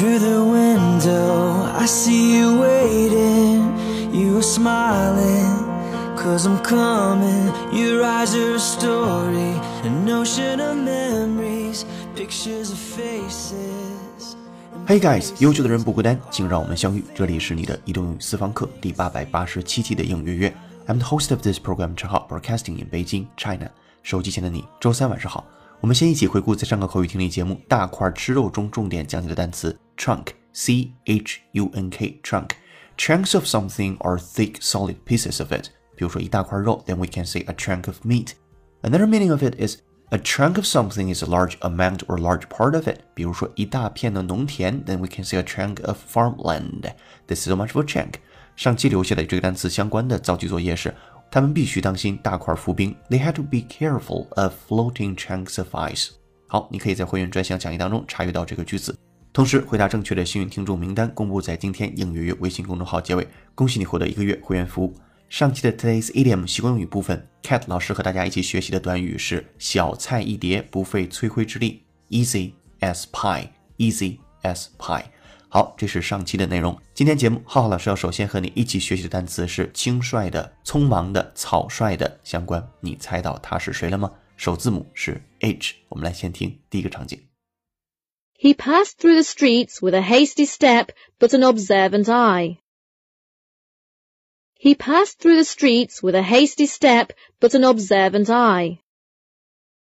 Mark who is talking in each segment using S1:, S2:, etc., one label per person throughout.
S1: Through the window, I see you waiting. You are smiling, cause I'm coming. Your eyes are a story, an ocean of memories, pictures of faces.
S2: Hey guys，优秀的人不孤单，请让我们相遇。这里是你的移动英语私房课第八百八十七期的应约约。I'm the host of this program, Chen Hao, broadcasting in Beijing, China. 手机前的你，周三晚上好。我们先一起回顾在上个口语听力节目《大块吃肉》中重点讲解的单词 chunk，c h u n k，chunk。Chunks of something are thick, solid pieces of it. 比如说一大块肉，then we can say a chunk of meat. Another meaning of it is a chunk of something is a large amount or large part of it. 比如说一大片的农田，then we can say a chunk of farmland. This is so much of a chunk. 上期留下的这个单词相关的造句作业是他们必须当心大块浮冰。They had to be careful of floating chunks of ice。好，你可以在会员专项讲义当中查阅到这个句子。 同时，回答正确的幸运听众名单公布在今天应月月微信公众号结尾。恭喜你获得一个月会员服务。上期的 Today's Idiom 习惯用语部分，Cat 老师和大家一起学习的短语是小菜一碟，不费吹灰之力，easy as pie，easy as pie。好，这是上期的内容。今天节目，浩浩老师要首先和你一起学习的单词是轻率的、匆忙的、草率的相关。你猜到他是谁了吗？首字母是 H。我们来先听第一个场景。
S3: He passed through the streets with a hasty step but an observant eye. He passed through the streets with a hasty step but an observant eye.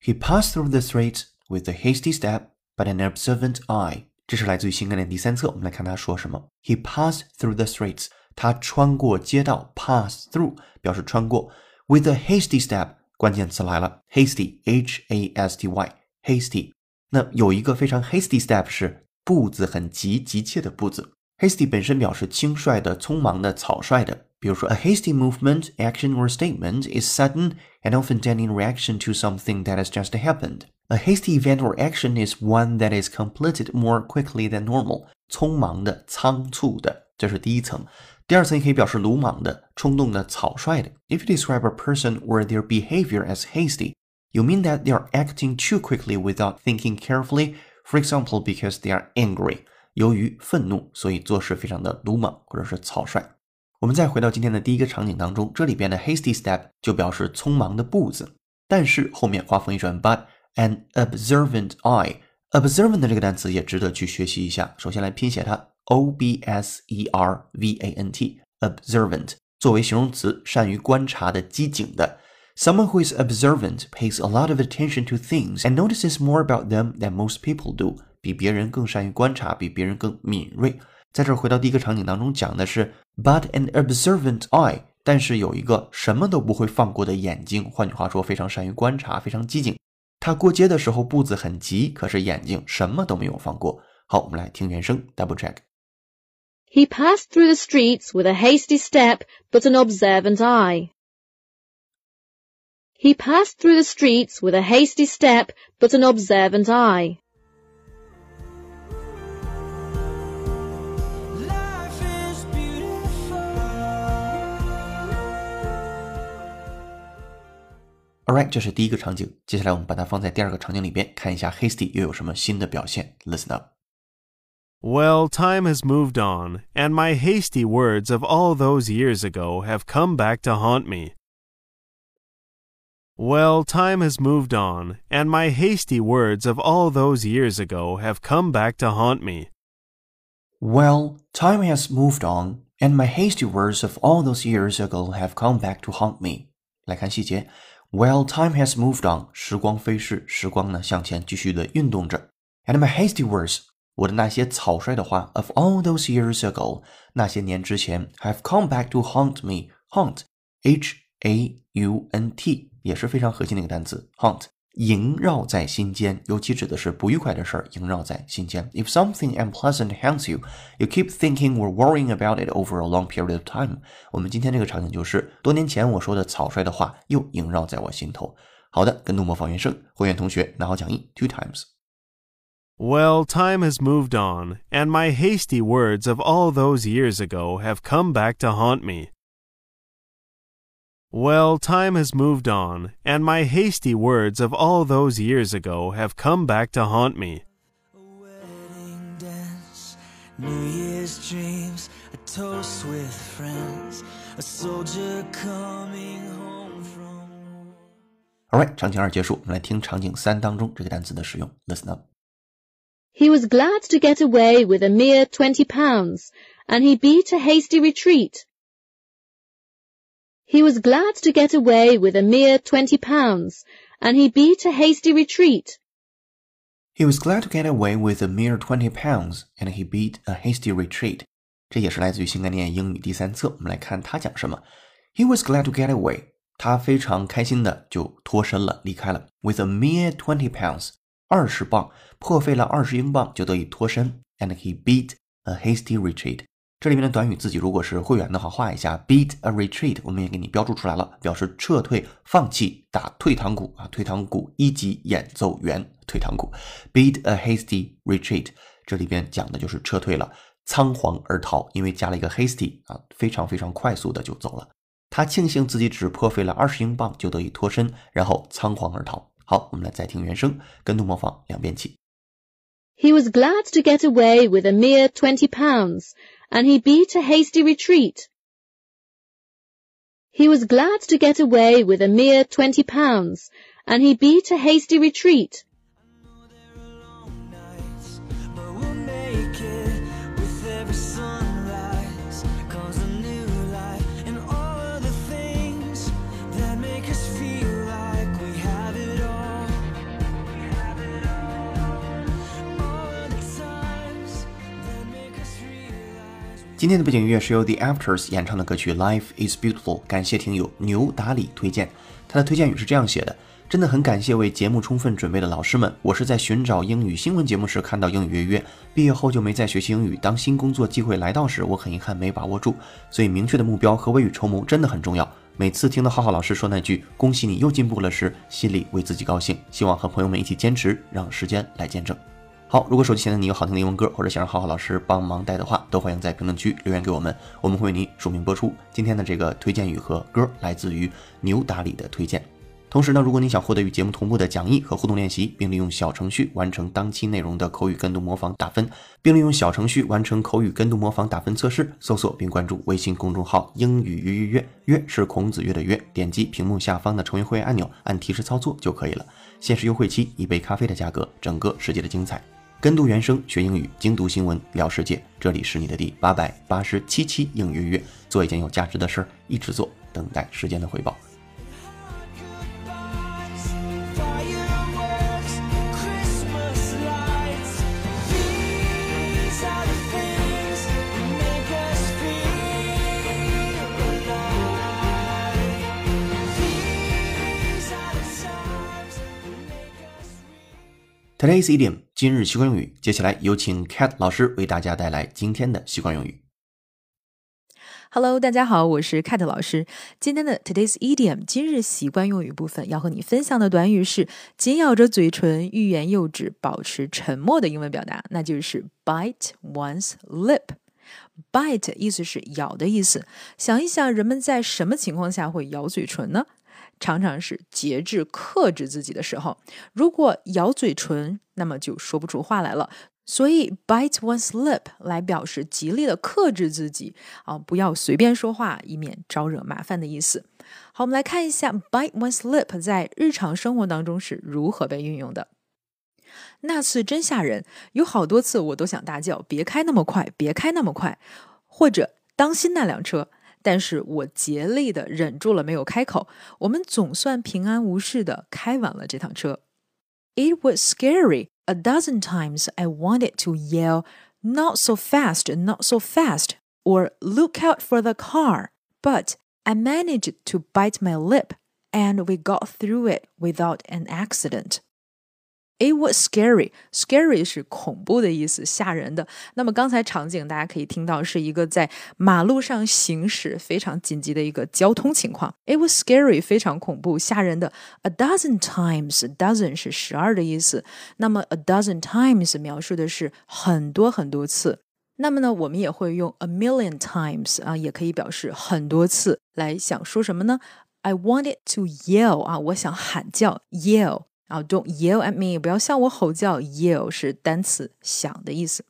S2: He passed through the streets with a hasty step but an observant eye. 这是来自于新概念第三册，我们来看他说什么。He passed through the streets，他穿过街道，pass through 表示穿过。With a hasty step，关键词来了，hasty，h a s t y，hasty。 那有一个非常 hasty step 是步子很急、急切的步子。hasty 本身表示轻率的、匆忙的、草率的。比如说，a hasty movement, action or statement is sudden and often done in reaction to something that has just happened. A hasty event or action is one that is completed more quickly than normal. 匆忙的、仓促的，这是第一层。第二层也可以表示鲁莽的、冲动的、草率的。If you describe a person or their behavior as hasty, you mean that they are acting too quickly without thinking carefully. For example, because they are angry. 由于愤怒，所以做事非常的鲁莽或者是草率。我们再回到今天的第一个场景当中，这里边的 hasty step 就表示匆忙的步子，但是后面话锋一转，but An observant eye. Observant 这个单词也值得去学习一下。首先来拼写它，o b s e r v a n t. Observant 作为形容词，善于观察的、机警的。Someone who is observant pays a lot of attention to things and notices more about them than most people do. 比别人更善于观察，比别人更敏锐。在这儿回到第一个场景当中，讲的是 but an observant eye，但是有一个什么都不会放过的眼睛。换句话说，非常善于观察，非常机警。他过街的时候步子很急，可是眼睛什么都没有放过。好，我们来听原声，double
S3: check。He passed through the streets with a hasty step but an observant eye. He passed through the streets with a hasty step but an observant eye.
S2: Alright，这是第一个场景。接下来我们把它放在第二个场景里边，看一下 Hasty 又有什么新的表现。Listen up.
S4: Well, time has moved on, and my hasty words of all those years ago have come back to haunt me. Well, time has moved on, and my hasty words of all those years ago have come back to haunt me.
S2: Well, time has moved on, and my hasty words of all those years ago have come back to haunt me. 来看细节。While time has moved on，时光飞逝，时光呢向前继续的运动着。And my hasty words，我的那些草率的话，of all those years ago，那些年之前，have come back to haunt me。Haunt，H A U N T， 也是非常核心的一个单词。Haunt。萦绕在心间，尤其指的是不愉快的事儿，萦绕在心间。If something unpleasant haunts you, you keep thinking or worrying about it over a long period of time。我们今天这个场景就是多年前我说的草率的话又萦绕在我心头。好的，跟读模仿原声，会员同学拿好讲义 two
S4: times。Well, time has moved on, and my hasty words of all those years ago have come back to haunt me. Well, time has moved on, and my hasty words of all those years ago have come back to haunt me.
S1: A wedding dance New Year's dreams, a toast with friends, a soldier coming home from war.
S2: Alright，场景二结束，我们来听场景三当中这个单词的使用。Listen up.
S3: He was glad to get away with a mere twenty pounds, and he beat a hasty retreat. He was glad to get away with a mere twenty pounds, and he beat a hasty retreat.
S2: He was glad to get away with a mere twenty pounds, and he beat a hasty retreat. 这也是来自于新概念英语第三册。我们来看他讲什么。He was glad to get away. 他非常开心的就脱身了，离开了。With a mere twenty pounds，二十磅，破费了二十英镑就得以脱身。And he beat a hasty retreat. 这里面的短语自己如果是会员的话，画一下 beat a retreat，我们也给你标注出来了，表示撤退、放弃、打退堂鼓啊，退堂鼓一级演奏员退堂鼓，beat a hasty retreat，这里边讲的就是撤退了，仓皇而逃，因为加了一个 hasty 啊，非常非常快速的就走了。他庆幸自己只破费了二十英镑就得以脱身，然后仓皇而逃。好，我们来再听原声，跟读模仿两遍起。
S3: He was glad to get away with a mere twenty pounds, and he beat a hasty retreat. He was glad to get away with a mere twenty pounds, and he beat a hasty retreat.
S2: 今天的背景音乐是由 The Afters 演唱的歌曲《Life Is Beautiful》，感谢听友牛达里推荐。他的推荐语是这样写的：真的很感谢为节目充分准备的老师们。我是在寻找英语新闻节目时看到英语约约，毕业后就没再学习英语。当新工作机会来到时，我很遗憾没把握住。所以明确的目标和未雨绸缪真的很重要。每次听到浩浩老师说那句“恭喜你又进步了”时，心里为自己高兴。希望和朋友们一起坚持，让时间来见证。好，如果手机前的你有好听的英文歌，或者想让浩浩老师帮忙带的话，都欢迎在评论区留言给我们，我们会为您署名播出。今天的这个推荐语和歌来自于牛达里的推荐。同时呢，如果你想获得与节目同步的讲义和互动练习，并利用小程序完成当期内容的口语跟读模仿打分，并利用小程序完成口语跟读模仿打分测试，搜索并关注微信公众号“英语约约约”，约是孔子约的约，点击屏幕下方的成为会员按钮，按提示操作就可以了。限时优惠期，一杯咖啡的价格，整个世界的精彩。跟读原声学英语，精读新闻聊世界。这里是你的第八百八十七期英语约，做一件有价值的事儿，一直做，等待时间的回报。Today's idiom 今日习惯用语，接下来有请 Cat 老师为大家带来今天的习惯用语。
S5: Hello，大家好，我是 Cat 老师。今天的 Today's Idiom 今日习惯用语部分要和你分享的短语是紧咬着嘴唇、欲言又止、保持沉默的英文表达，那就是 bite one's lip。bite 意思是咬的意思。想一想，人们在什么情况下会咬嘴唇呢？常常是节制、克制自己的时候。如果咬嘴唇，那么就说不出话来了。所以 bite one's lip 来表示极力的克制自己啊，不要随便说话，以免招惹麻烦的意思。好，我们来看一下 bite one's lip 在日常生活当中是如何被运用的。那次真吓人，有好多次我都想大叫：“别开那么快，别开那么快！”或者“当心那辆车！”但是我竭力的忍住了，没有开口。我们总算平安无事的开完了这趟车。It was scary. A dozen times I wanted to yell, not so fast, not so fast, or look out for the car. But I managed to bite my lip, and we got through it without an accident. It was scary. Scary 是恐怖的意思，吓人的。那么刚才场景大家可以听到是一个在马路上行驶非常紧急的一个交通情况。It was scary，非常恐怖、吓人的。A dozen times，dozen 是十二的意思。那么 a dozen times 描述的是很多很多次。那么呢，我们也会用 a million times 啊，也可以表示很多次。来想说什么呢？I wanted to yell 啊，我想喊叫 yell。啊、，Don't yell at me！不要向我吼叫。Yell 是单词“响”的意思。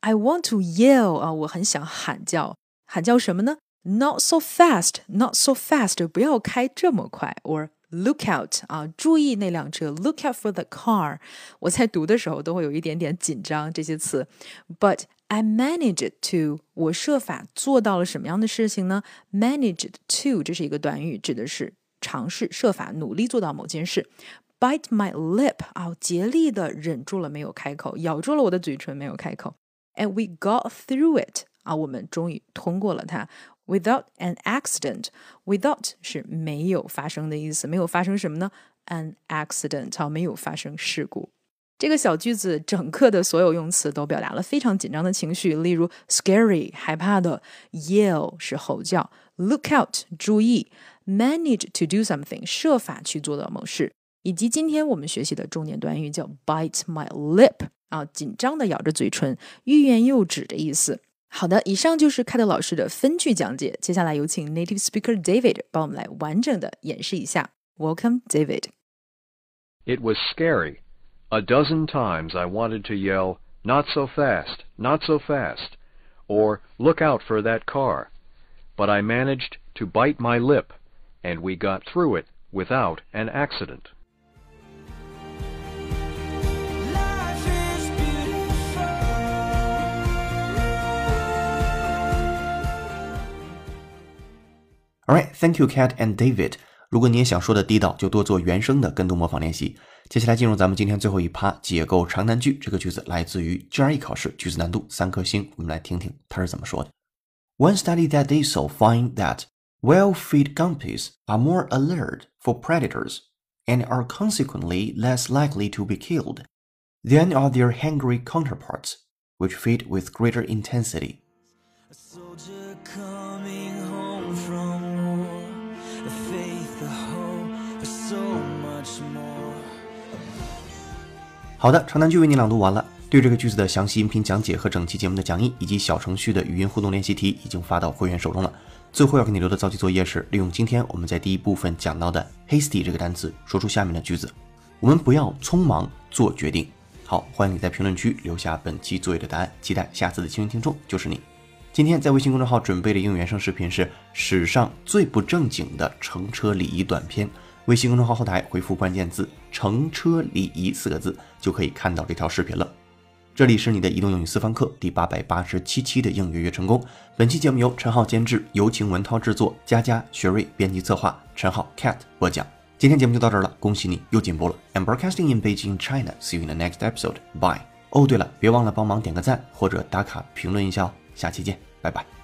S5: I want to yell 啊，我很想喊叫，喊叫什么呢？Not so fast, not so fast，不要开这么快，or look out 啊，注意那辆车，look out for the car。我在读的时候都会有一点点紧张这些词，but I managed to，我设法做到了什么样的事情呢？managed to 这是一个短语，指的是尝试、设法、努力做到某件事。Bite my lip 啊，竭力的忍住了没有开口，咬住了我的嘴唇没有开口。And we got through it 啊，我们终于通过了它。Without an accident, without 是没有发生的意思，没有发生什么呢？An accident 啊，没有发生事故。这个小句子整个的所有用词都表达了非常紧张的情绪，例如 scary 害怕的，yell 是吼叫，look out 注意，manage to do something 设法去做到某事，以及今天我们学习的重点短语叫 bite my lip 啊，紧张的咬着嘴唇，欲言又止的意思。好的，以上就是凯特老师的分句讲解。接下来有请 native speaker David 帮我们来完整的演示一下。Welcome, David.
S6: It was scary. A dozen times I wanted to yell, Not so fast, not so fast, or Look out for that car. But I managed to bite my lip, and we got through it without an accident.
S2: Alright, thank you, Cat and David. 如果你也想说的地道，就多做原声的跟读模仿练习。接下来进入咱们今天最后一趴，解构长难句。这个句子来自于 GRE 考试，句子难度三颗星。我们来听听它是怎么说的。One study that did so find that well-fed guppies are more alert for predators and are consequently less likely to be killed than are their hungry counterparts, which feed with greater intensity. 好的，长难句为你朗读完了。对这个句子的详细音频讲解和整期节目的讲义，以及小程序的语音互动练习题，已经发到会员手中了。最后要给你留的造句作业是，利用今天我们在第一部分讲到的 hasty 这个单词，说出下面的句子。我们不要匆忙做决定。好，欢迎你在评论区留下本期作业的答案，期待下次的幸运听众就是你。今天在微信公众号准备的英语原声视频是史上最不正经的乘车礼仪短片。微信公众号后台回复关键字“乘车礼仪”四个字，就可以看到这条视频了。这里是你的移动英语私房课第八百八十七期的应月月成功。本期节目由陈浩监制，有请文涛制作，佳佳、学瑞编辑策划，陈浩 Cat 播讲。今天节目就到这儿了，恭喜你又进步了。I'm broadcasting in Beijing, China. See you in the next episode. Bye. 哦，对了，别忘了帮忙点个赞或者打卡评论一下哦。下期见，拜拜。